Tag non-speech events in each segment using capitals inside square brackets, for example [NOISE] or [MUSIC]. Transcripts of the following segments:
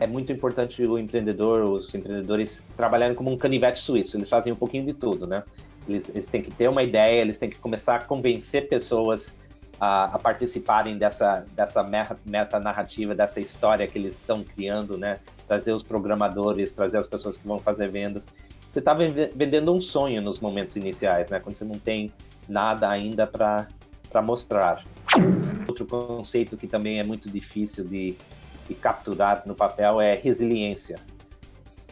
É muito importante o empreendedor, os empreendedores trabalharem como um canivete suíço. Eles fazem um pouquinho de tudo, né? Eles, eles têm que ter uma ideia, eles têm que começar a convencer pessoas a, a participarem dessa, dessa meta narrativa, dessa história que eles estão criando, né? Trazer os programadores, trazer as pessoas que vão fazer vendas. Você está vendendo um sonho nos momentos iniciais, né? Quando você não tem nada ainda para mostrar. Outro conceito que também é muito difícil de, de capturar no papel é resiliência.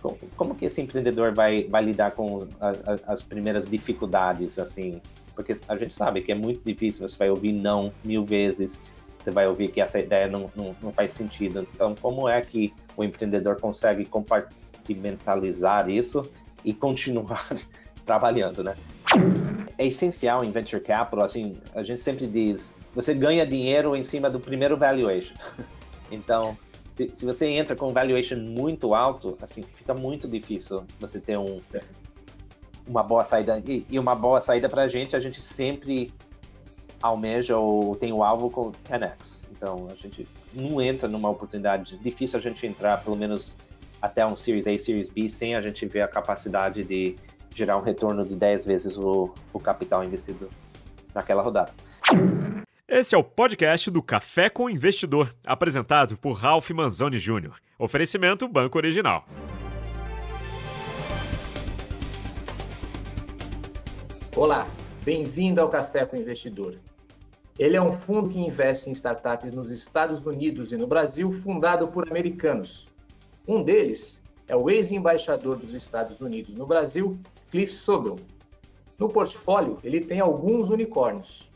Como, como, que esse empreendedor vai, vai lidar com a, a, as primeiras dificuldades, assim? Porque a gente sabe que é muito difícil, você vai ouvir não mil vezes, você vai ouvir que essa ideia não, não, não faz sentido. Então, como é que o empreendedor consegue compartimentalizar isso e continuar [LAUGHS] trabalhando, né? É essencial em venture capital, assim, a gente sempre diz, você ganha dinheiro em cima do primeiro valuation. [LAUGHS] Então, se, se, você entra com um valuation muito alto, assim, fica muito difícil você ter um, uma boa saída. E, e uma boa saída para a gente, a gente sempre almeja ou tem o alvo com 10x. Então, a gente não entra numa oportunidade. Difícil a gente entrar, pelo menos até um Series A, Series B, sem a gente ver a capacidade de gerar um retorno de 10 vezes o, o capital investido naquela rodada. Esse é o podcast do Café com Investidor, apresentado por Ralph Manzoni Jr. Oferecimento Banco Original. Olá, bem-vindo ao Café com Investidor. Ele é um fundo que investe em startups nos Estados Unidos e no Brasil, fundado por americanos. Um deles é o ex-embaixador dos Estados Unidos no Brasil, Cliff Sobel. No portfólio, ele tem alguns unicórnios.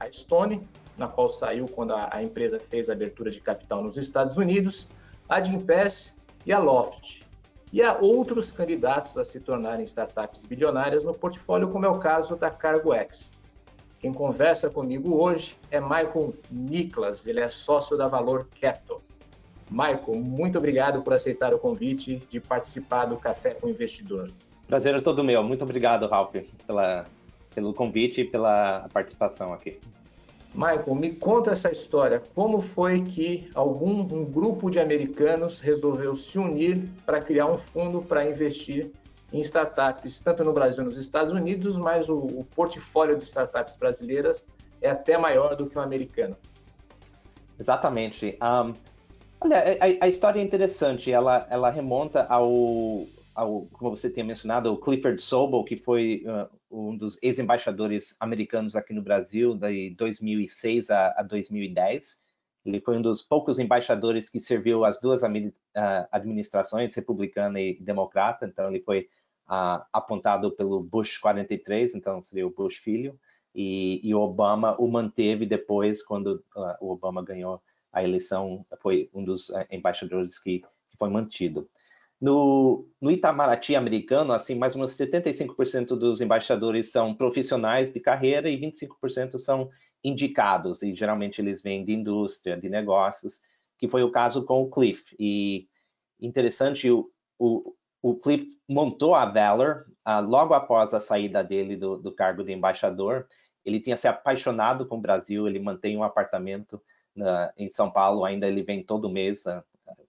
A Stone, na qual saiu quando a, a empresa fez a abertura de capital nos Estados Unidos, a Gimpass e a Loft. E há outros candidatos a se tornarem startups bilionárias no portfólio, como é o caso da CargoX. Quem conversa comigo hoje é Michael Niklas, ele é sócio da Valor Capital. Michael, muito obrigado por aceitar o convite de participar do Café com o Investidor. Prazer é todo meu. Muito obrigado, Ralph, pela, pelo convite e pela participação aqui. Michael, me conta essa história. Como foi que algum um grupo de americanos resolveu se unir para criar um fundo para investir em startups, tanto no Brasil nos Estados Unidos, mas o, o portfólio de startups brasileiras é até maior do que o americano. Exatamente. Um, olha, a, a, história é interessante. Ela, ela remonta ao, ao, como você tinha mencionado, o Clifford Sobel, que foi uh, um dos ex-embaixadores americanos aqui no Brasil, de 2006 a, a 2010. Ele foi um dos poucos embaixadores que serviu as duas administrações, republicana e democrata. Então, ele foi uh, apontado pelo Bush 43, então seria o Bush filho, e, e Obama o manteve depois, quando uh, o Obama ganhou a eleição, foi um dos uh, embaixadores que, que foi mantido. No, no Itamaraty americano, assim, mais ou menos 75% dos embaixadores são profissionais de carreira e 25% são indicados, e geralmente eles vêm de indústria, de negócios, que foi o caso com o Cliff. E interessante, o, o, o Cliff montou a Valor uh, logo após a saída dele do, do, cargo de embaixador. Ele tinha se apaixonado com o Brasil, ele mantém um apartamento na, em São Paulo, ainda ele vem todo mês, uh,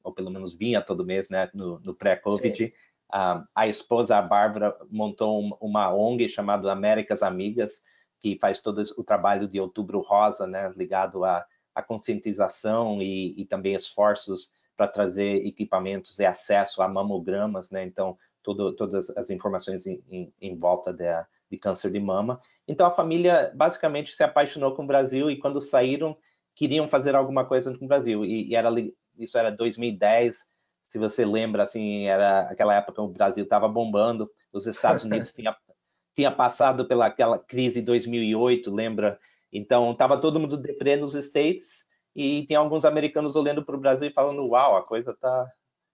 ou pelo menos vinha todo mês, né, no, no pré-Covid. Uh, a esposa, a Bárbara, montou uma ONG chamada Américas Amigas, que faz todo o trabalho de Outubro Rosa, né, ligado à, à conscientização e, e, também esforços para trazer equipamentos e acesso a mamogramas, né, então todo, todas as informações em, em, em volta de, de câncer de mama. Então a família basicamente se apaixonou com o Brasil e quando saíram queriam fazer alguma coisa com o Brasil e, e era isso era 2010, se você lembra, assim, era aquela época que o Brasil estava bombando, os Estados [LAUGHS] Unidos tinha, tinha passado pela aquela crise de 2008, lembra? Então, estava todo mundo deprê nos States e tinha alguns americanos olhando para o Brasil e falando, uau, a coisa está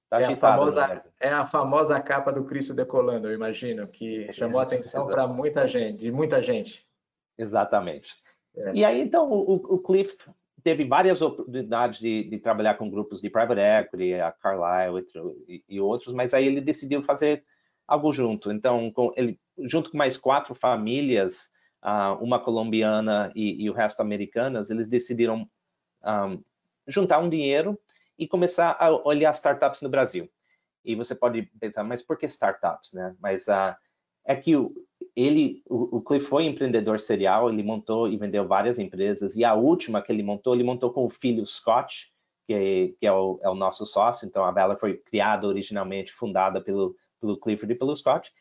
tá é, agitada. A famosa, é a famosa capa do Cristo decolando, eu imagino, que [LAUGHS] chamou a atenção para muita gente, de muita gente. Exatamente. É. E aí, então, o, o Cliff teve várias oportunidades de, de, trabalhar com grupos de private equity, a Carlyle e, e, outros, mas aí ele decidiu fazer algo junto. Então, com, ele, junto com mais quatro famílias, uh, uma colombiana e, e, o resto americanas, eles decidiram um, juntar um dinheiro e começar a olhar startups no Brasil. E você pode pensar, mas por que startups, né? Mas uh, é que o, ele, o, o Cliff foi empreendedor serial, ele montou e vendeu várias empresas, e a última que ele montou, ele montou com o filho Scott, que, é, que é, o, é o nosso sócio, então a Bella foi criada originalmente, fundada pelo, pelo Clifford e pelo Scott,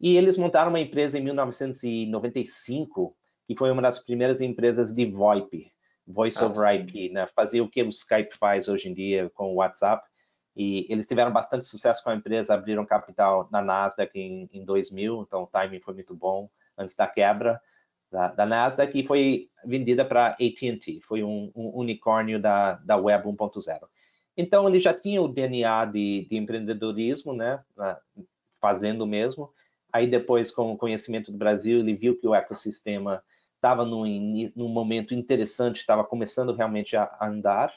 e eles montaram uma empresa em 1995, que foi uma das primeiras empresas de VoIP, Voice ah, over sim. IP, né? Fazia o que o Skype faz hoje em dia com o WhatsApp. E eles tiveram bastante sucesso com a empresa, abriram capital na Nasdaq em, em 2000, então o timing foi muito bom antes da quebra da, da Nasdaq e foi vendida para AT&T, foi um, um, unicórnio da, da Web 1.0. Então ele já tinha o DNA de, de empreendedorismo, né, fazendo mesmo. Aí depois, com o conhecimento do Brasil, ele viu que o ecossistema estava num, num, momento interessante, estava começando realmente a, andar.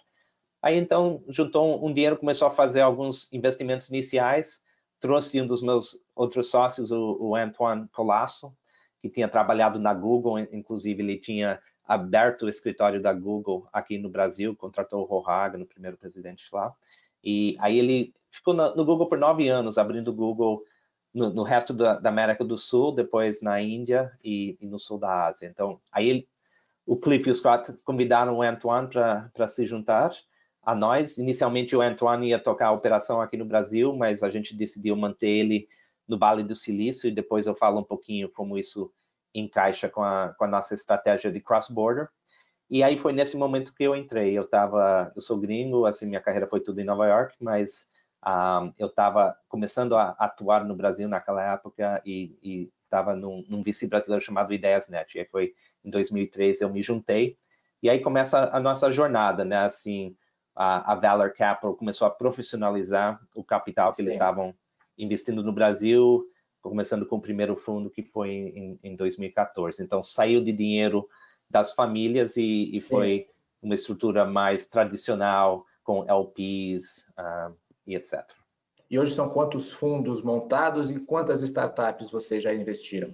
Aí então juntou um dinheiro, começou a fazer alguns investimentos iniciais, trouxe um dos meus outros sócios, o, o Antoine Colasso, que tinha trabalhado na Google, inclusive ele tinha aberto o escritório da Google aqui no Brasil, contratou o Rohaga, no primeiro presidente lá. E aí ele ficou no, no Google por nove anos, abrindo o Google no, no resto da, da, América do Sul, depois na Índia e, e, no sul da Ásia. Então, aí ele, o Cliff e o Scott convidaram o Antoine para se juntar a nós. Inicialmente, o Antoine ia tocar a operação aqui no Brasil, mas a gente decidiu manter ele no Vale do Silício e depois eu falo um pouquinho como isso encaixa com a, com a nossa estratégia de cross-border. E aí foi nesse momento que eu entrei. Eu estava, eu sou gringo, assim, minha carreira foi tudo em Nova York, mas um, eu estava começando a atuar no Brasil naquela época e estava num, num vice brasileiro chamado IdeiasNet. E aí foi em 2003 eu me juntei e aí começa a nossa jornada, né? Assim, a, a Valor Capital começou a profissionalizar o capital que Sim. eles estavam investindo no Brasil, começando com o primeiro fundo que foi em, em 2014. Então saiu de dinheiro das famílias e, e foi uma estrutura mais tradicional com LPs, uh, e etc. E hoje são quantos fundos montados e quantas startups vocês já investiram?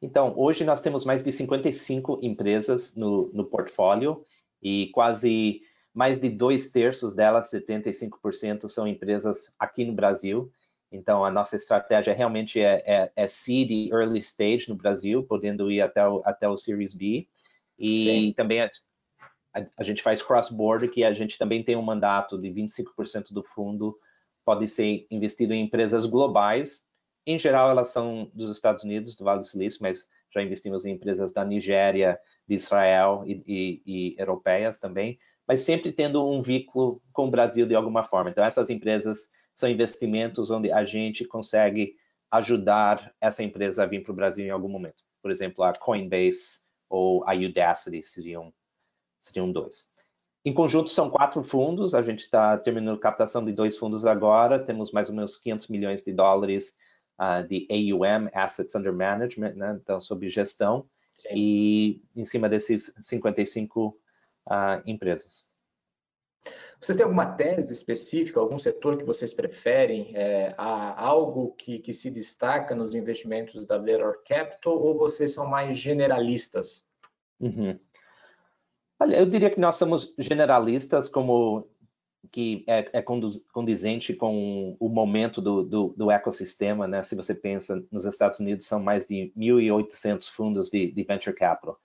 Então, hoje nós temos mais de 55 empresas no, no portfólio e quase mais de dois terços delas, 75%, são empresas aqui no Brasil. Então, a nossa estratégia realmente é, é, é seed e early stage no Brasil, podendo ir até o, até o Series B. E Sim. também a, a, a gente faz cross-border, que a gente também tem um mandato de 25% do fundo pode ser investido em empresas globais. Em geral, elas são dos Estados Unidos, do Vale do Silício, mas já investimos em empresas da Nigéria, de Israel e, e, e europeias também, mas sempre tendo um vínculo com o Brasil de alguma forma. Então, essas empresas são investimentos onde a gente consegue ajudar essa empresa a vir para o Brasil em algum momento. Por exemplo, a Coinbase ou a Udacity seriam seriam dois. Em conjunto, são quatro fundos. A gente está terminando captação de dois fundos agora. Temos mais ou menos 500 milhões de dólares uh, de AUM, Assets Under Management, né? então, sob gestão. Sim. E em cima desses 55 ah, empresas. Vocês têm alguma tese específica, algum setor que vocês preferem? É, há algo que, que se destaca nos investimentos da Valor Capital ou vocês são mais generalistas? Uhum. Olha, eu diria que nós somos generalistas, como que é, é condizente com o momento do, do, do, ecossistema, né? Se você pensa, nos Estados Unidos são mais de 1.800 fundos de, de, venture capital.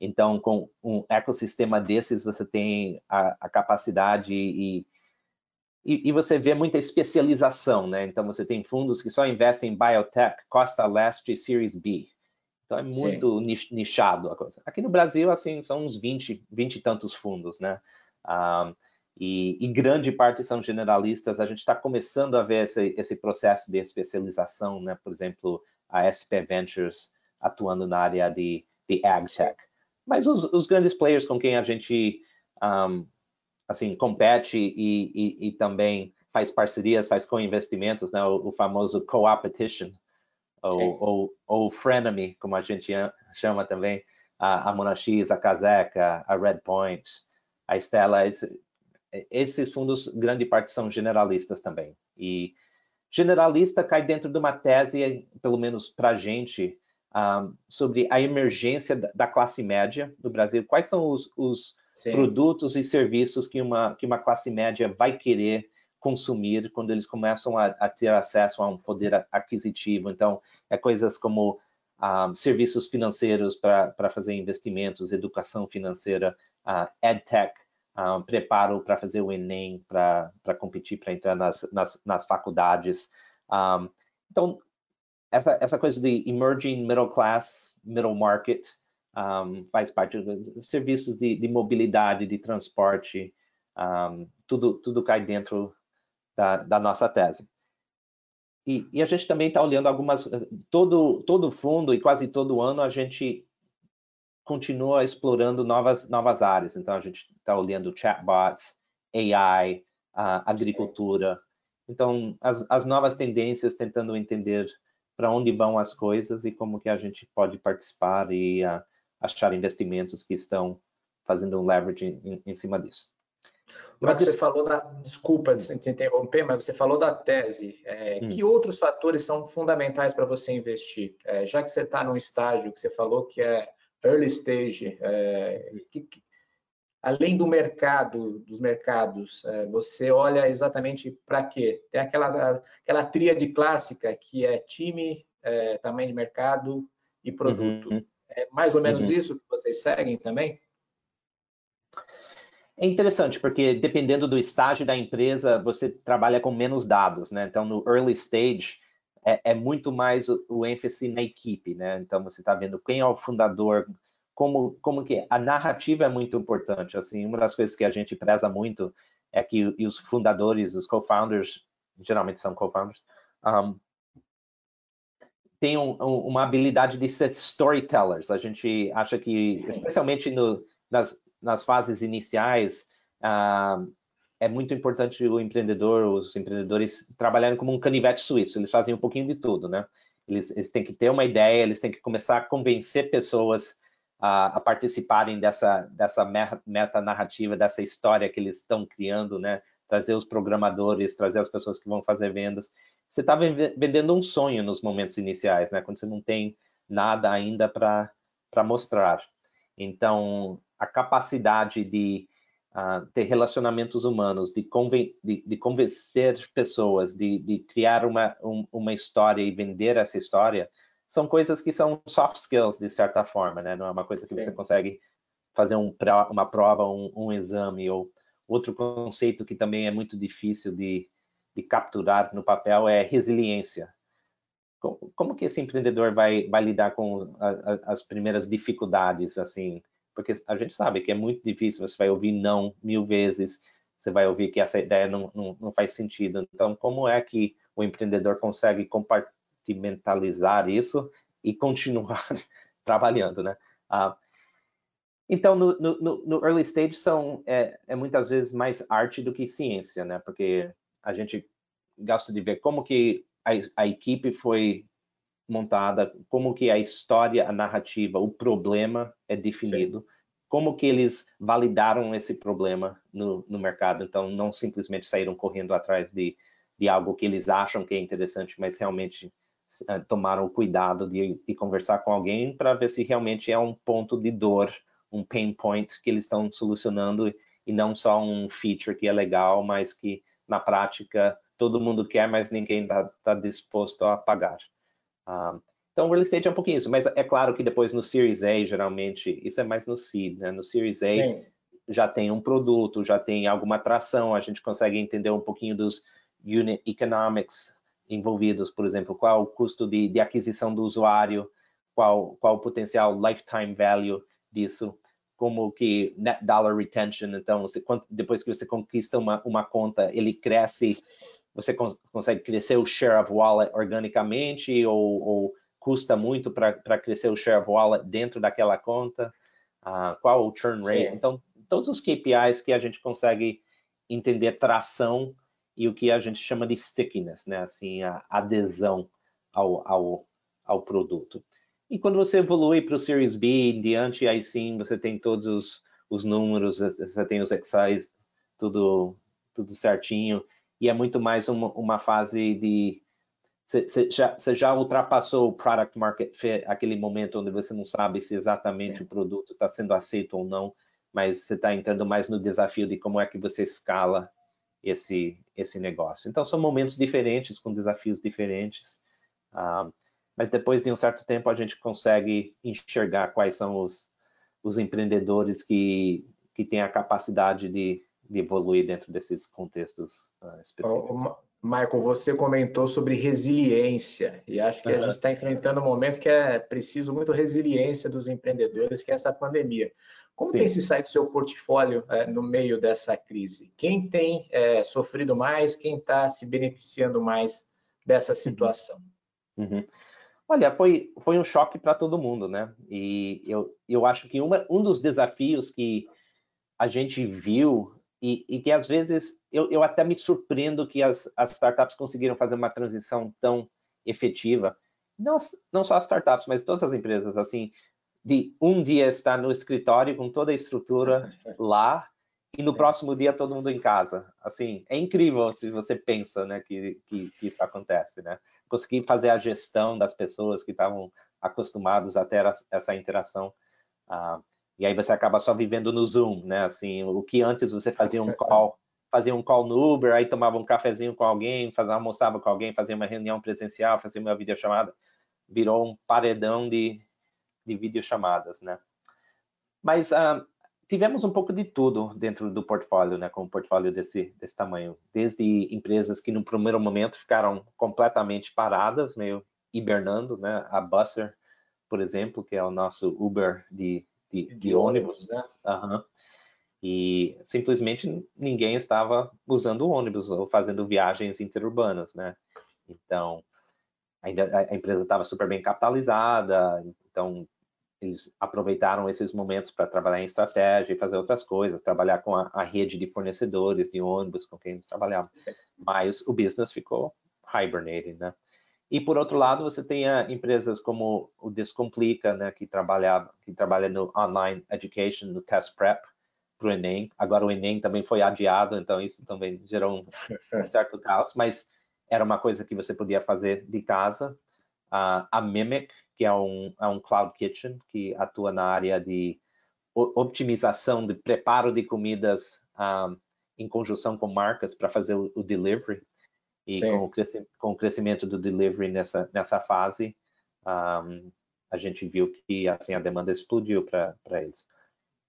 Então, com um ecossistema desses, você tem a, a capacidade e, e, e, você vê muita especialização, né? Então, você tem fundos que só investem em biotech, Costa Leste e Series B. Então é muito Sim. nichado a coisa. Aqui no Brasil, assim, são uns 20, 20 e tantos fundos, né? Um, e, e, grande parte são generalistas. A gente está começando a ver esse, esse, processo de especialização, né? Por exemplo, a SP Ventures atuando na área de, de AgTech. Mas os, os, grandes players com quem a gente um, assim compete e, e, e, também faz parcerias, faz co-investimentos, né? O, o famoso co-opetition, ou, ou, ou frenemy, como a gente chama também, a, a Monax, a Caseca, a Redpoint, a Stella, esse, esses fundos, grande parte são generalistas também. E generalista cai dentro de uma tese, pelo menos para a gente, um, sobre a emergência da classe média do Brasil. Quais são os, os, produtos e serviços que uma, que uma classe média vai querer consumir quando eles começam a, a ter acesso a um poder aquisitivo. Então, é coisas como um, ah, serviços financeiros para fazer investimentos, educação financeira, uh, EdTech, um, ah, preparo para fazer o Enem, para competir, para entrar nas, nas, nas faculdades. Um, então, essa, essa coisa de emerging middle class, middle market, um, faz parte dos serviços de, de, mobilidade, de transporte, um, tudo, tudo cai dentro da, da nossa tese. E, e, a gente também está olhando algumas, todo, todo fundo e quase todo ano a gente continua explorando novas, novas áreas. Então a gente está olhando chatbots, AI, agricultura. Então as, as novas tendências, tentando entender para onde vão as coisas e como que a gente pode participar e uh, achar investimentos que estão fazendo um leverage em, em cima disso. Mas você falou da, desculpa te interromper, mas você falou da tese. É, hum. Que outros fatores são fundamentais para você investir? É, já que você está num estágio que você falou que é early stage, é, que, além do mercado, dos mercados, é, você olha exatamente para quê? Tem aquela aquela tríade clássica que é time, é, tamanho de mercado e produto. Uhum. É mais ou menos uhum. isso que vocês seguem também? É interessante, porque dependendo do estágio da empresa, você trabalha com menos dados, né? Então, no early stage, é, é muito mais o, o, ênfase na equipe, né? Então, você está vendo quem é o fundador, como, como que a narrativa é muito importante. Assim, uma das coisas que a gente preza muito é que os fundadores, os co-founders, geralmente são co-founders, um, tenham uma habilidade de ser storytellers. A gente acha que, especialmente no, nas, nas fases iniciais, ah, é muito importante o empreendedor, os empreendedores trabalharem como um canivete suíço. Eles fazem um pouquinho de tudo, né? Eles, eles têm que ter uma ideia, eles têm que começar a convencer pessoas a, a participarem dessa, dessa meta narrativa, dessa história que eles estão criando, né? Trazer os programadores, trazer as pessoas que vão fazer vendas. Você está vendendo um sonho nos momentos iniciais, né? Quando você não tem nada ainda para mostrar. Então, a capacidade de uh, ter relacionamentos humanos, de, conven de, de convencer pessoas, de, de criar uma, um, uma história e vender essa história, são coisas que são soft skills, de certa forma, né? Não é uma coisa que Sim. você consegue fazer um, uma prova, um, um, exame. Ou outro conceito que também é muito difícil de, de capturar no papel é resiliência. Como, como que esse empreendedor vai, vai lidar com a, a, as primeiras dificuldades, assim? porque a gente sabe que é muito difícil, você vai ouvir não mil vezes, você vai ouvir que essa ideia não, não, não faz sentido. Então, como é que o empreendedor consegue compartimentalizar isso e continuar [LAUGHS] trabalhando, né? Uh, então, no, no, no, early stage são é, é, muitas vezes mais arte do que ciência, né? Porque a gente gosta de ver como que a, a equipe foi montada, como que a história, a narrativa, o problema é definido, Sim. como que eles validaram esse problema no, no, mercado. Então, não simplesmente saíram correndo atrás de, de algo que eles acham que é interessante, mas realmente tomaram o cuidado de, de conversar com alguém para ver se realmente é um ponto de dor, um pain point que eles estão solucionando e não só um feature que é legal, mas que na prática todo mundo quer, mas ninguém está tá disposto a pagar. Um, então, o real estate é um pouquinho isso, mas é claro que depois no Series A, geralmente, isso é mais no seed, né? No Series A Sim. já tem um produto, já tem alguma atração, a gente consegue entender um pouquinho dos unit economics envolvidos, por exemplo, qual o custo de, de aquisição do usuário, qual, qual o potencial lifetime value disso, como que net dollar retention, então, você, depois que você conquista uma, uma conta, ele cresce você cons consegue crescer o share of wallet organicamente ou, ou custa muito para crescer o share of wallet dentro daquela conta? Uh, qual o churn rate? Sim. Então, todos os KPIs que a gente consegue entender tração e o que a gente chama de stickiness, né? Assim, a adesão ao, ao, ao produto. E quando você evolui para o Series B em diante, aí sim você tem todos os, os números, você tem os excise, tudo, tudo certinho e é muito mais uma, uma fase de você já, já, ultrapassou o product market fit, aquele momento onde você não sabe se exatamente é. o produto está sendo aceito ou não. mas você está entrando mais no desafio de como é que você escala esse, esse negócio. Então, são momentos diferentes, com desafios diferentes, uh, mas depois de um certo tempo a gente consegue enxergar quais são os, os empreendedores que, que têm a capacidade de, de evoluir dentro desses contextos uh, específicos. Michael, você comentou sobre resiliência e acho que uhum. a gente está enfrentando um momento que é preciso muito resiliência dos empreendedores, que é essa pandemia. Como Sim. tem se saído seu portfólio é, no meio dessa crise? Quem tem é, sofrido mais? Quem está se beneficiando mais dessa uhum. situação? Uhum. Olha, foi, foi um choque para todo mundo, né? E eu, eu acho que uma, um dos desafios que a gente viu e, e que às vezes eu, eu, até me surpreendo que as, as startups conseguiram fazer uma transição tão efetiva. Não, não só as startups, mas todas as empresas, assim, de um dia estar no escritório com toda a estrutura [LAUGHS] lá e no próximo dia todo mundo em casa. Assim, é incrível se você pensa, né, que, que, que isso acontece, né? Conseguir fazer a gestão das pessoas que estavam acostumados a ter essa interação. Uh, e aí você acaba só vivendo no Zoom, né? Assim, o que antes você fazia um [LAUGHS] call, fazia um call no Uber, aí tomava um cafezinho com alguém, fazia, almoçava com alguém, fazia uma reunião presencial, fazia uma videochamada, virou um paredão de, de videochamadas, né? Mas uh, tivemos um pouco de tudo dentro do portfólio, né? Com um portfólio desse, desse tamanho. Desde empresas que no primeiro momento ficaram completamente paradas, meio hibernando, né? A Busser, por exemplo, que é o nosso Uber de, de, de, de ônibus, né? Uhum. E simplesmente ninguém estava usando o ônibus ou fazendo viagens interurbanas, né? Então, ainda a empresa estava super bem capitalizada, então eles aproveitaram esses momentos para trabalhar em estratégia e fazer outras coisas, trabalhar com a, a, rede de fornecedores de ônibus com quem eles trabalhavam. Mas o business ficou hibernating, né? E por outro lado, você tem empresas como o Descomplica, né, que trabalha que trabalha no online education, no test prep para o Enem. Agora o Enem também foi adiado, então isso também gerou um [LAUGHS] certo caos, mas era uma coisa que você podia fazer de casa. Uh, a Mimic, que é um, é um cloud kitchen que atua na área de optimização de preparo de comidas um, em conjunção com marcas para fazer o, o, delivery. E com o, com o, crescimento do delivery nessa, nessa fase, um, a gente viu que assim, a demanda explodiu para eles.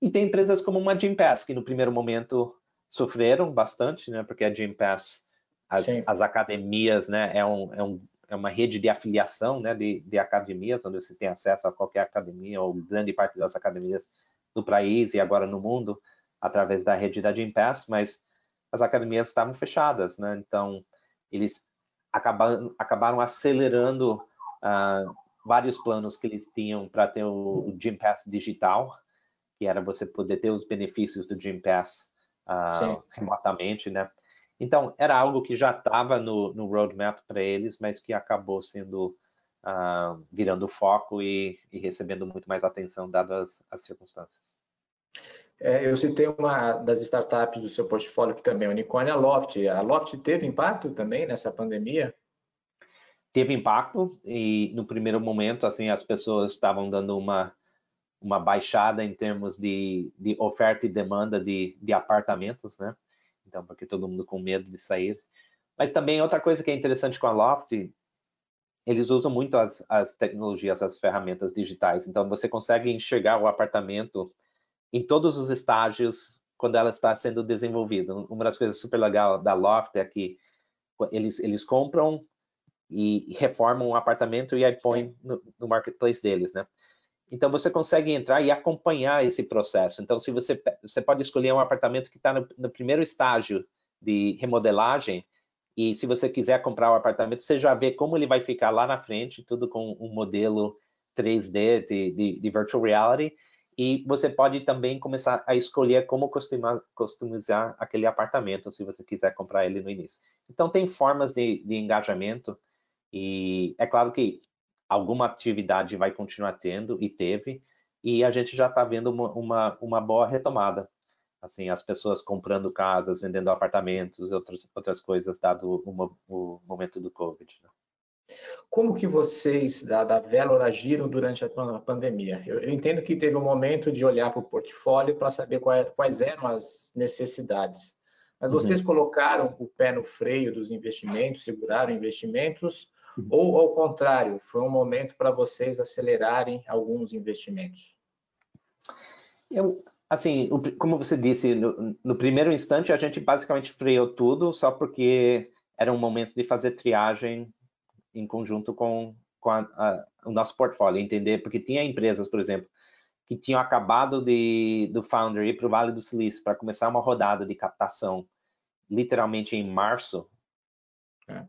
E tem empresas como uma Gympass, que no primeiro momento sofreram bastante, né, porque a Gympass as, as academias, né, é, um, é, um, é uma rede de afiliação, né, de, de academias, onde você tem acesso a qualquer academia, ou grande parte das academias do país e agora no mundo, através da rede da Gympass, mas as academias estavam fechadas, né, então eles acabaram, acabaram acelerando uh, vários planos que eles tinham para ter o, o Gympass digital, que era você poder ter os benefícios do Gympass uh, remotamente, né, então, era algo que já estava no, no roadmap para eles, mas que acabou sendo uh, virando foco e, e, recebendo muito mais atenção, dadas as circunstâncias. É, eu citei uma das startups do seu portfólio, que também é unicórnio, a Loft. A Loft teve impacto também nessa pandemia? Teve impacto e no primeiro momento, assim, as pessoas estavam dando uma uma baixada em termos de, de oferta e demanda de, de apartamentos, né? Então porque todo mundo com medo de sair. Mas também outra coisa que é interessante com a Loft, eles usam muito as, as tecnologias, as ferramentas digitais. Então você consegue enxergar o apartamento em todos os estágios quando ela está sendo desenvolvida. Uma das coisas super legal da Loft é que eles, eles compram e reformam um apartamento e aí põem no, no marketplace deles, né? Então você consegue entrar e acompanhar esse processo. Então, se você você pode escolher um apartamento que está no, no, primeiro estágio de remodelagem e se você quiser comprar o apartamento, você já vê como ele vai ficar lá na frente, tudo com um modelo 3D de, de, de virtual reality. E você pode também começar a escolher como customizar, customizar aquele apartamento, se você quiser comprar ele no início. Então, tem formas de, de engajamento e é claro que alguma atividade vai continuar tendo e teve, e a gente já está vendo uma, uma, uma, boa retomada. Assim, as pessoas comprando casas, vendendo apartamentos e outras, outras coisas, dado o, o momento do Covid. Né? Como que vocês da, da Velor agiram durante a pandemia? Eu, eu, entendo que teve um momento de olhar para o portfólio para saber quais, quais, eram as necessidades. Mas uhum. vocês uhum. colocaram o pé no freio dos investimentos, seguraram investimentos. Ou ao contrário, foi um momento para vocês acelerarem alguns investimentos? Eu, assim, como você disse, no, no primeiro instante a gente basicamente freou tudo só porque era um momento de fazer triagem em conjunto com, com a, a, o nosso portfólio, entender, porque tinha empresas, por exemplo, que tinham acabado de, do Founder ir para o Vale do Silício para começar uma rodada de captação, literalmente em março.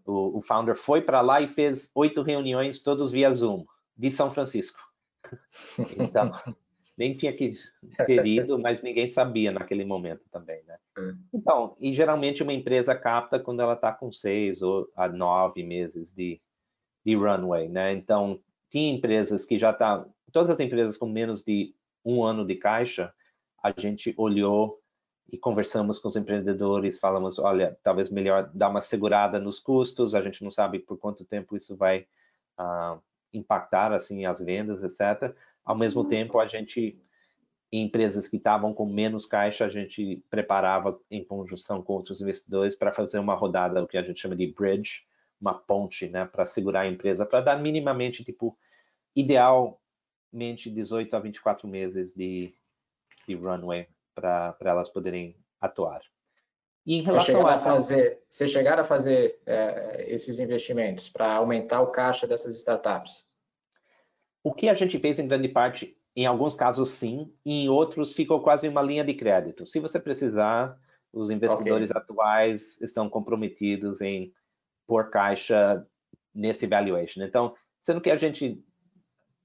O, o Founder foi para lá e fez oito reuniões, todos via Zoom, de São Francisco. [LAUGHS] Então, nem tinha que ter ido, mas ninguém sabia naquele momento também, né? É. Então, e geralmente uma empresa capta quando ela está com seis ou a nove meses de, de runway, né? Então, tinha empresas que já estavam, tá, todas as empresas com menos de um ano de caixa, a gente olhou e conversamos com os empreendedores, falamos, olha, talvez melhor dar uma segurada nos custos, a gente não sabe por quanto tempo isso vai uh, impactar, assim, as vendas, etc. Ao mesmo tempo, a gente, em empresas que estavam com menos caixa, a gente preparava em conjunção com outros investidores para fazer uma rodada, o que a gente chama de bridge, uma ponte, né, para segurar a empresa, para dar minimamente, tipo, idealmente 18 a 24 meses de, de runway para elas poderem atuar. E em relação você a fazer, você chegar a fazer é, esses investimentos para aumentar o caixa dessas startups? O que a gente fez em grande parte, em alguns casos sim, e em outros ficou quase uma linha de crédito. Se você precisar, os investidores okay. atuais estão comprometidos em por caixa nesse valuation. Então, sendo que a gente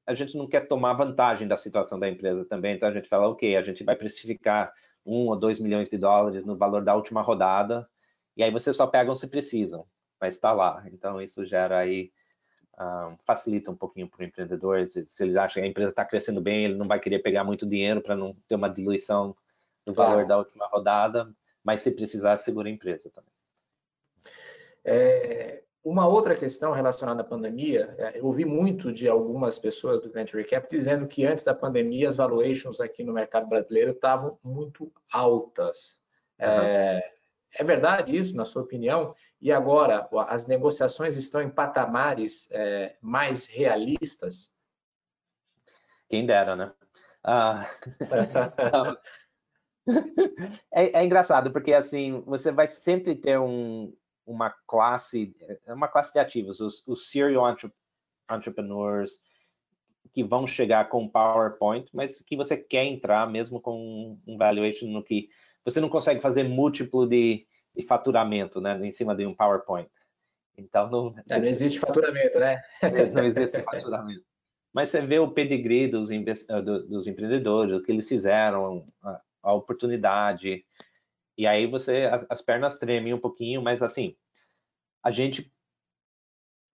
a gente não quer tomar vantagem da situação da empresa também, então a gente fala, ok, a gente vai precificar um ou dois milhões de dólares no valor da última rodada, e aí vocês só pegam se precisam, mas está lá. Então isso gera aí um, facilita um pouquinho para o empreendedor. Se, se eles acham que a empresa está crescendo bem, ele não vai querer pegar muito dinheiro para não ter uma diluição do valor da última rodada, mas se precisar, segura a empresa também. É, uma outra questão relacionada à pandemia, é, eu ouvi muito de algumas pessoas do Venture Cap dizendo que antes da pandemia as valuations aqui no mercado brasileiro estavam muito altas. Uhum. É, é, verdade isso, na sua opinião? E agora as negociações estão em patamares é, mais realistas? Quem dera, né? Ah, [LAUGHS] é, é, engraçado porque assim você vai sempre ter um, uma classe, é uma classe de ativos, os, os serial entrepreneurs que vão chegar com PowerPoint, mas que você quer entrar mesmo com um valuation no que você não consegue fazer múltiplo de, de faturamento, né, em cima de um PowerPoint. Então não, é, não existe faturamento, né? não existe faturamento. Mas você vê o pedigree dos, dos empreendedores, o que eles fizeram, a, a oportunidade, e aí você, as, as, pernas tremem um pouquinho, mas assim, a gente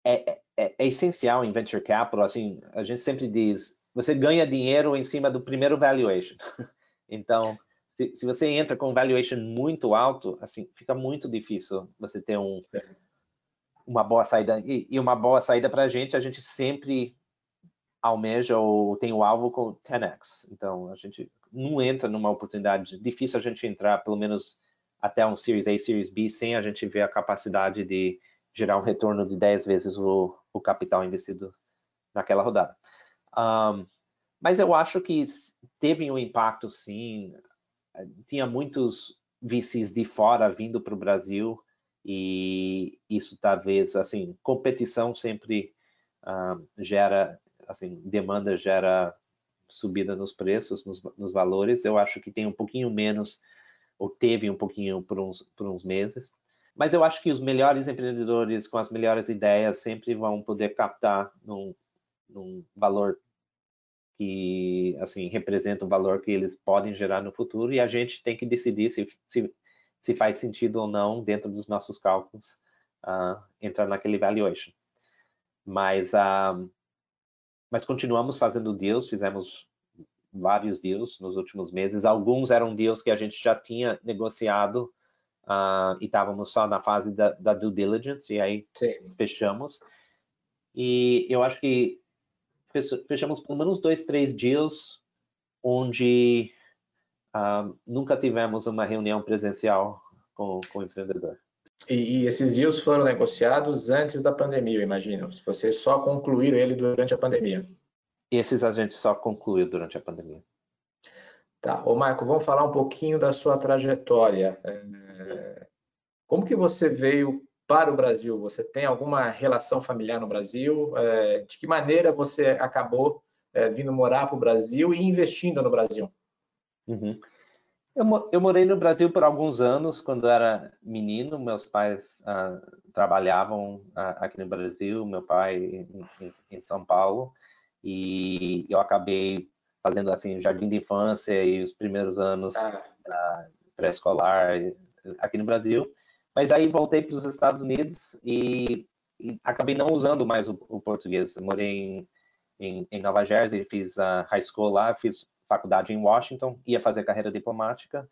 é, é, é, é, essencial em venture capital, assim, a gente sempre diz, você ganha dinheiro em cima do primeiro valuation. [LAUGHS] então, se, se você entra com um valuation muito alto, assim, fica muito difícil você ter um, uma boa saída. E, e uma boa saída para a gente, a gente sempre almeja ou tem o alvo com 10x. Então, a gente não entra numa oportunidade, difícil a gente entrar, pelo menos até um Series A, Series B, sem a gente ver a capacidade de gerar um retorno de 10 vezes o, o capital investido naquela rodada. Um, mas eu acho que teve um impacto, sim. Tinha muitos VCs de fora vindo para o Brasil e isso talvez, assim, competição sempre gera, assim, demanda gera subida nos preços, nos, nos, valores. Eu acho que tem um pouquinho menos, ou teve um pouquinho por uns, por uns meses. Mas eu acho que os melhores empreendedores com as melhores ideias sempre vão poder captar num, num valor que assim representa o valor que eles podem gerar no futuro e a gente tem que decidir se, se, se faz sentido ou não dentro dos nossos cálculos uh, entrar naquele valuation. Mas uh, mas continuamos fazendo deals, fizemos vários deals nos últimos meses. Alguns eram deals que a gente já tinha negociado uh, e estávamos só na fase da, da, due diligence, e aí Sim. fechamos. E eu acho que fechamos pelo menos dois, três dias onde uh, nunca tivemos uma reunião presencial com, com o empreendedor. E, e, esses dias foram negociados antes da pandemia, eu imagino. Você só concluiu ele durante a pandemia. Esses a gente só concluiu durante a pandemia. Tá. Ô, Marco, vamos falar um pouquinho da sua trajetória. É... Como que você veio para o Brasil? Você tem alguma relação familiar no Brasil? É... De que maneira você acabou é, vindo morar para o Brasil e investindo no Brasil? Uhum. Eu, eu, morei no Brasil por alguns anos, quando era menino. Meus pais ah, trabalhavam ah, aqui no Brasil, meu pai em, em, São Paulo, e eu acabei fazendo assim jardim de infância e os primeiros anos ah. ah pré-escolar aqui no Brasil. Mas aí voltei para os Estados Unidos e, e, acabei não usando mais o, o português. Eu morei em, em, em, Nova Jersey, fiz a high school lá, fiz faculdade em Washington, ia fazer carreira diplomática,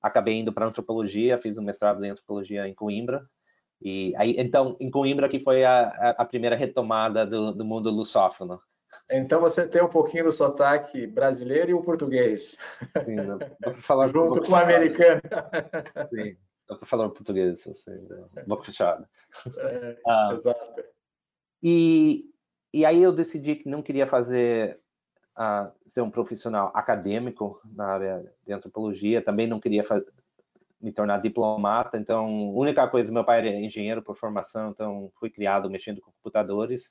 acabei indo para antropologia, fiz um mestrado em antropologia em Coimbra, e aí, então, em Coimbra que foi a, a primeira retomada do, do, mundo lusófono. Então você tem um pouquinho do sotaque brasileiro e o português. Sim, falar [LAUGHS] junto com o americano. Sim, dá para falar português, assim, boca fechada. É, ah, exato. E, e aí eu decidi que não queria fazer a ser um profissional acadêmico na área de antropologia, também não queria me tornar diplomata, então a única coisa, meu pai era engenheiro por formação, então fui criado mexendo com computadores,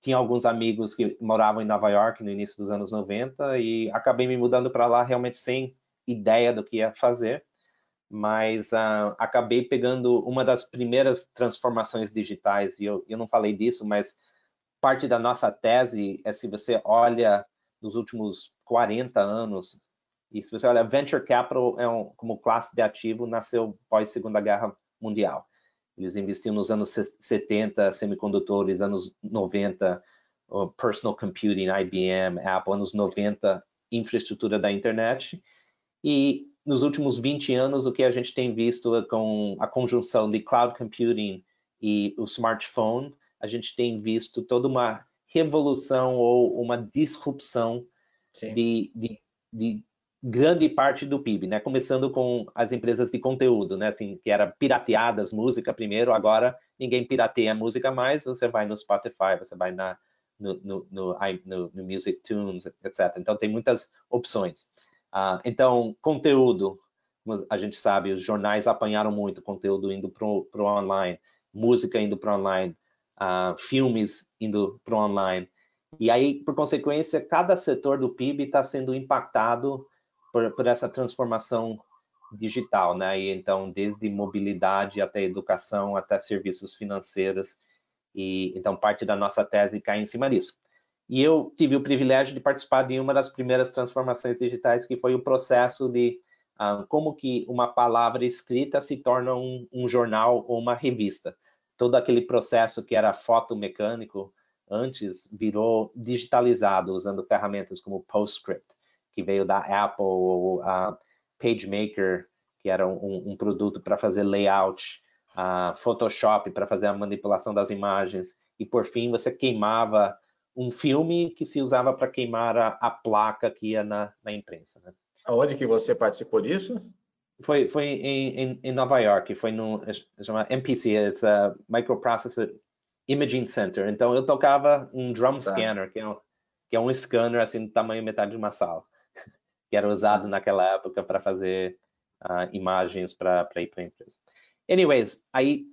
tinha alguns amigos que moravam em Nova York no início dos anos 90 e acabei me mudando para lá realmente sem ideia do que ia fazer, mas uh, acabei pegando uma das primeiras transformações digitais, e eu, eu não falei disso, mas parte da nossa tese é se você olha nos últimos 40 anos. E se você olha, venture capital é um, como classe de ativo nasceu pós Segunda Guerra Mundial. Eles investiam nos anos 70 semicondutores, anos 90 personal computing, IBM, Apple, anos 90 infraestrutura da internet. E nos últimos 20 anos o que a gente tem visto é com a conjunção de cloud computing e o smartphone, a gente tem visto toda uma revolução ou uma disrupção de, de, de, grande parte do PIB, né? Começando com as empresas de conteúdo, né? Assim, que era pirateadas música primeiro, agora ninguém pirateia música mais, você vai no Spotify, você vai na, no, no, no, no Music Tunes, etc. Então tem muitas opções. Uh, então, conteúdo, a gente sabe, os jornais apanharam muito conteúdo indo para o online, música indo para online, uh, filmes indo para online. E aí, por consequência, cada setor do PIB está sendo impactado por, por, essa transformação digital, né? E então, desde mobilidade até educação, até serviços financeiros. E então, parte da nossa tese cai em cima disso. E eu tive o privilégio de participar de uma das primeiras transformações digitais, que foi o processo de uh, como que uma palavra escrita se torna um, um jornal ou uma revista todo aquele processo que era fotomecânico antes virou digitalizado usando ferramentas como PostScript, que veio da Apple, ou a PageMaker, que era um, um produto para fazer layout, a Photoshop para fazer a manipulação das imagens, e por fim você queimava um filme que se usava para queimar a, a, placa que ia na, na imprensa. Né? Aonde que você participou disso? Foi, foi em, em, Nova York, foi no chama MPC, it's a Microprocessor Imaging Center. Então eu tocava um drum tá. scanner, que é um, que é um scanner assim do tamanho metade de uma sala, [LAUGHS] que era usado naquela época para fazer uh, imagens para ir para a empresa. Anyways, aí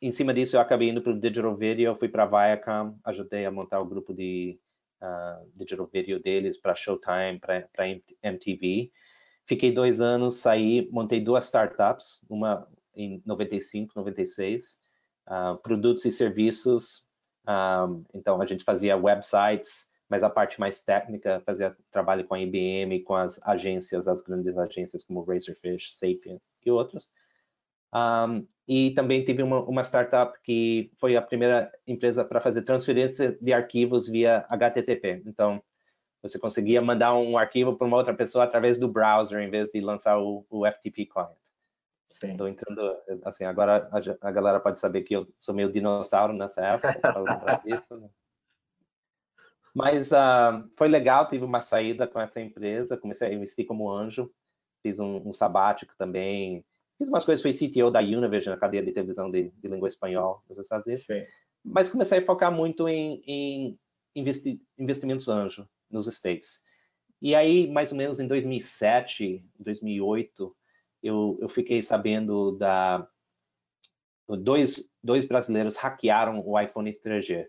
em cima disso eu acabei indo para o Digital Video, fui para a Viacom, ajudei a montar o grupo de uh, Digital Video deles para Showtime, para MTV. Fiquei dois anos, saí, montei duas startups, uma em 95, 96, uh, produtos e serviços. Ah, então, a gente fazia websites, mas a parte mais técnica, fazia trabalho com a IBM, com as agências, as grandes agências como Razorfish, Sapient e outros. Um, ah, e também tive uma, uma, startup que foi a primeira empresa para fazer transferência de arquivos via HTTP. Então, você conseguia mandar um arquivo para uma outra pessoa através do browser, em vez de lançar o, o FTP client. Estou entrando, assim, agora a, a, galera pode saber que eu sou meio dinossauro nessa época, [LAUGHS] disso, né? Mas uh, foi legal, tive uma saída com essa empresa, comecei a investir como anjo, fiz um, um sabático também, fiz umas coisas, fui CTO da Univision, a cadeia de televisão de, de língua espanhol nos Estados Unidos, Sim. mas comecei a focar muito em, em investi, investimentos anjo nos States. E aí, mais ou menos em 2007, 2008, eu, eu fiquei sabendo da... Dois, dois brasileiros hackearam o iPhone 3G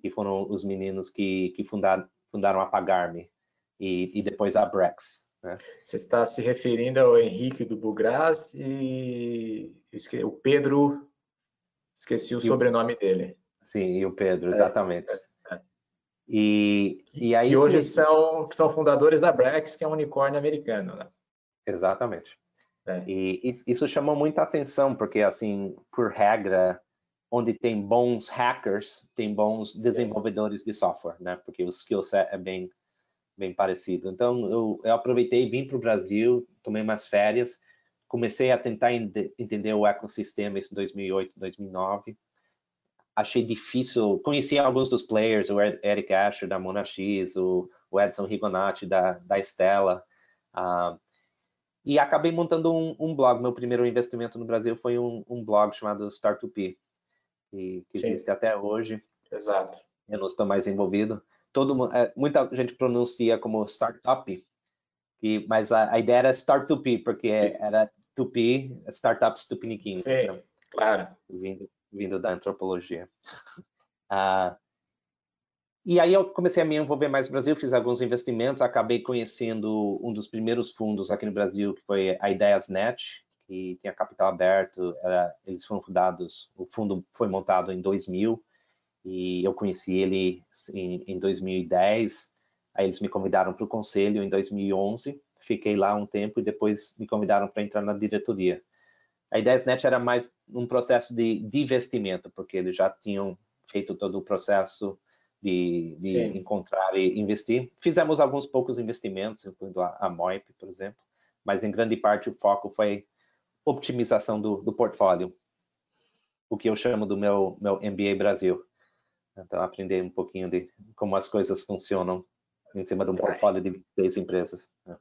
que foram os meninos que, que fundaram, fundaram a Pagarme e, e depois a Brex. Né? Você está se referindo ao Henrique do Bugras e o Pedro, esqueci o e sobrenome o... dele. Sim, e o Pedro, exatamente. É, E, e aí, que hoje são, são fundadores da Brex, que é um unicórnio americano. Né? Exatamente. É. E isso chamou muita atenção, porque, assim, por regra, onde tem bons hackers, tem bons desenvolvedores de software, né? Porque o skill set é bem, bem parecido. Então, eu, eu aproveitei, vim para o Brasil, tomei umas férias, comecei a tentar entender o ecossistema em 2008, 2009. Achei difícil, conheci alguns dos players, o Eric Asher da Monax, o, o Edson Rigonati da, da Stella, uh, e acabei montando um, um, blog. Meu primeiro investimento no Brasil foi um, um blog chamado Start2P, que, que existe até hoje. Exato. Eu não estou mais envolvido. Todo, é, muita gente pronuncia como startup, que, mas a, a ideia era start to p porque era tupi, startups tupiniquins. Sim, né? claro. Vindo, vindo da antropologia. [LAUGHS] ah, e aí eu comecei a me envolver mais no Brasil, fiz alguns investimentos, acabei conhecendo um dos primeiros fundos aqui no Brasil, que foi a Ideiasnet, que tinha capital aberto, era, eles foram fundados, o fundo foi montado em 2000 e eu conheci ele em, em 2010. Aí eles me convidaram para o conselho em 2011, fiquei lá um tempo e depois me convidaram para entrar na diretoria. A IdeiaSnet era mais um processo de, de investimento, porque eles já tinham feito todo o processo de, de encontrar e investir. Fizemos alguns poucos investimentos, incluindo a, a MOIP, por exemplo, mas em grande parte o foco foi optimização do, do portfólio, o que eu chamo do meu, meu MBA Brasil. Então, aprender um pouquinho de como as coisas funcionam em cima de um portfólio de 26 empresas. Né?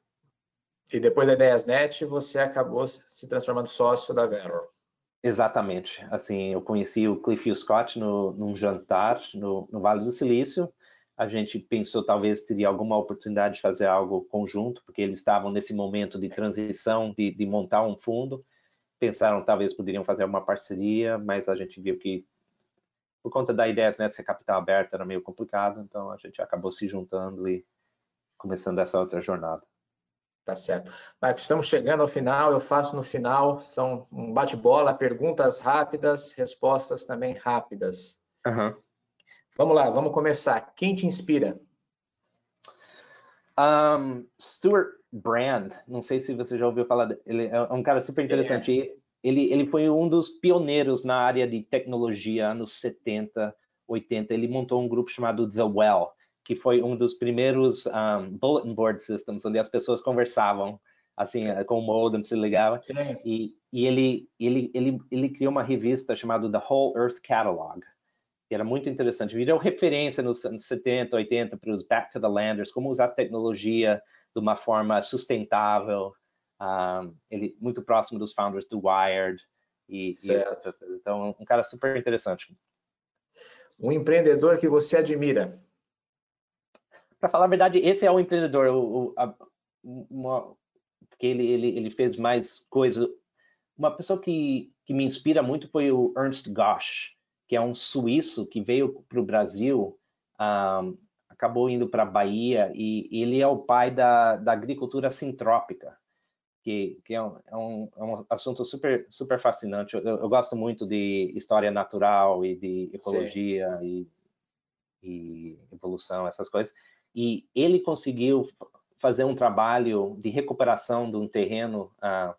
E depois da IdeiasNet, você acabou se transformando sócio da Vero. Exatamente. Assim, eu conheci o Cliff Scott no, num jantar no, no Vale do Silício. A gente pensou talvez teria alguma oportunidade de fazer algo conjunto, porque eles estavam nesse momento de transição, de, de montar um fundo pensaram talvez poderiam fazer uma parceria, mas a gente viu que por conta da ideia né, ser capital aberto era meio complicado, então a gente acabou se juntando e começando essa outra jornada. Tá certo. Marcos, estamos chegando ao final, eu faço no final, são um bate-bola, perguntas rápidas, respostas também rápidas. Uhum. Vamos lá, vamos começar. Quem te inspira? Um, Stuart Brand, não sei se você já ouviu falar, ele é um cara super interessante. É. Ele, ele foi um dos pioneiros na área de tecnologia, anos 70, 80. Ele montou um grupo chamado The Well, que foi um dos primeiros um, bulletin board systems, onde as pessoas conversavam assim, com o modem, se ligava. E, e ele, ele, ele, ele criou uma revista chamada The Whole Earth Catalog, que era muito interessante. Virou referência nos anos 70, 80 para os Back to the Landers, como usar tecnologia de uma forma sustentável. Um, ele muito próximo dos founders do Wired e, e então um cara super interessante. Um empreendedor que você admira? Para falar a verdade, esse é o empreendedor. O, a, uma, porque ele, ele, ele fez mais coisas. Uma pessoa que, que me inspira muito foi o Ernst Gosch, que é um suíço que veio para o Brasil um, acabou indo para a Bahia e ele é o pai da, da agricultura sintrópica, que, que é, um, é, um, é um assunto super, super fascinante. Eu, eu, gosto muito de história natural e de ecologia e, e, evolução, essas coisas. E ele conseguiu fazer um trabalho de recuperação de um terreno, uh,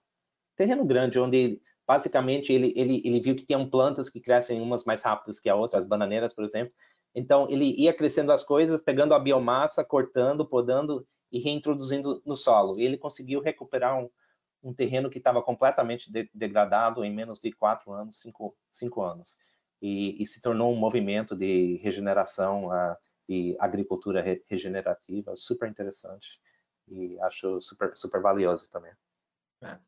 terreno grande, onde basicamente ele, ele, ele viu que tinham plantas que crescem umas mais rápidas que a outra, as bananeiras, por exemplo, então, ele ia crescendo as coisas, pegando a biomassa, cortando, podando e reintroduzindo no solo. E ele conseguiu recuperar um, um terreno que estava completamente de, degradado em menos de quatro anos, cinco, cinco anos, e, e se tornou um movimento de regeneração uh, e agricultura re, regenerativa, super interessante e acho super, super valioso também. É.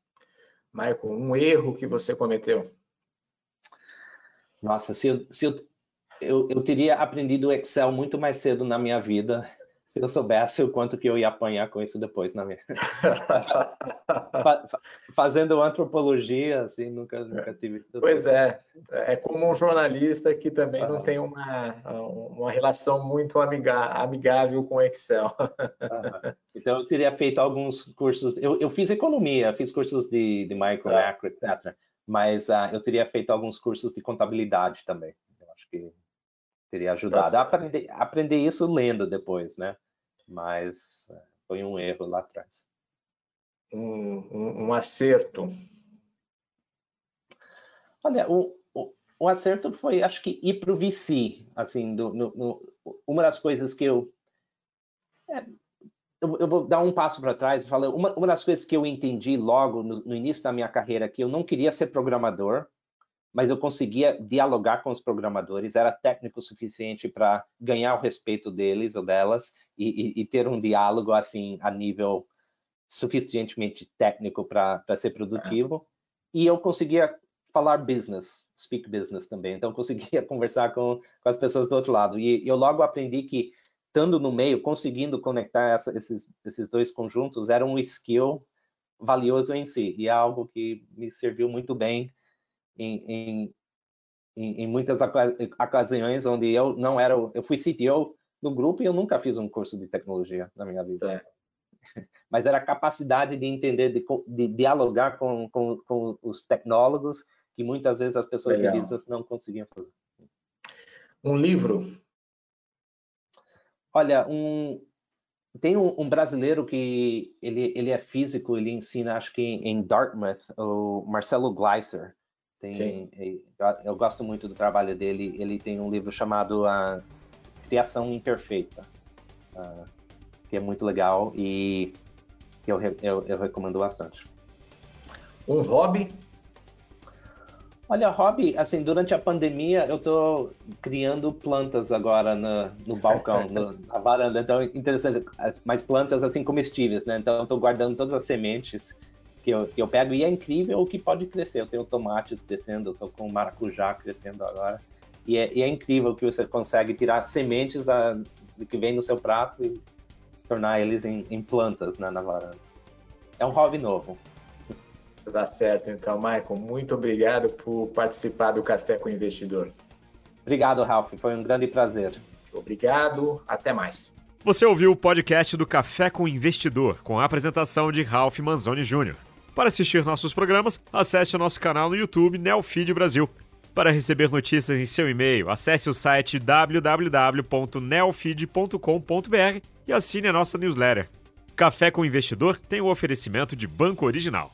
Michael, um erro que você cometeu? Nossa, se eu, se eu, eu, eu teria aprendido Excel muito mais cedo na minha vida se eu soubesse o quanto que eu ia apanhar com isso depois na minha [LAUGHS] fazendo antropologia assim nunca nunca tive pois é é como um jornalista que também não tem uma uma relação muito amiga, amigável com Excel. Então eu teria feito alguns cursos eu, eu fiz economia fiz cursos de, de micro tá. macro etc mas uh, eu teria feito alguns cursos de contabilidade também. Eu acho que teria ajudado a aprender, aprender isso lendo depois, né? Mas é, foi um erro lá atrás. Um, um, um acerto. Olha, o, o, o, acerto foi, acho que ir para o VC, assim, do, no, no, uma das coisas que eu, é, eu, eu, vou dar um passo para trás e falar, uma, uma das coisas que eu entendi logo no, no início da minha carreira, que eu não queria ser programador, mas eu conseguia dialogar com os programadores, era técnico o suficiente para ganhar o respeito deles ou delas e, e, e, ter um diálogo assim a nível suficientemente técnico para ser produtivo. E eu conseguia falar business, speak business também. Então, conseguia [LAUGHS] conversar com, com as pessoas do outro lado. E eu logo aprendi que, estando no meio, conseguindo conectar essa, esses, esses dois conjuntos, era um skill valioso em si. E é algo que me serviu muito bem em, em, em muitas ocasiões onde eu não era, eu fui CTO do grupo e eu nunca fiz um curso de tecnologia na minha vida. [LAUGHS] Mas era a capacidade de entender, de, de dialogar com, com, com, os tecnólogos que muitas vezes as pessoas Legal. de business não conseguiam fazer. Um livro? Olha, um, tem um, um, brasileiro que ele, ele é físico, ele ensina, acho que em Dartmouth, o Marcelo Gleiser. Tem, eu gosto muito do trabalho dele. Ele tem um livro chamado A Criação Imperfeita, uh, que é muito legal e que eu, eu, eu recomendo bastante. Um hobby? Olha, hobby, assim, durante a pandemia eu estou criando plantas agora no, no balcão, [LAUGHS] no, na varanda. Então, interessante, mas plantas assim comestíveis, né? Então, eu estou guardando todas as sementes que eu, que eu pego e é incrível o que pode crescer. Eu tenho tomates crescendo, eu tô com maracujá crescendo agora. E é, e é incrível que você consegue tirar sementes da, do que vem no seu prato e tornar eles em, em plantas né, na varanda. É um hobby novo. Tá certo, então, Michael. Muito obrigado por participar do Café com o Investidor. Obrigado, Ralph. Foi um grande prazer. Obrigado. Até mais. Você ouviu o podcast do Café com o Investidor, com a apresentação de Ralph Manzoni Jr. Para assistir nossos programas, acesse o nosso canal no YouTube Neofeed Brasil. Para receber notícias em seu e-mail, acesse o site www.neofeed.com.br e assine a nossa newsletter. Café com Investidor tem o oferecimento de Banco Original.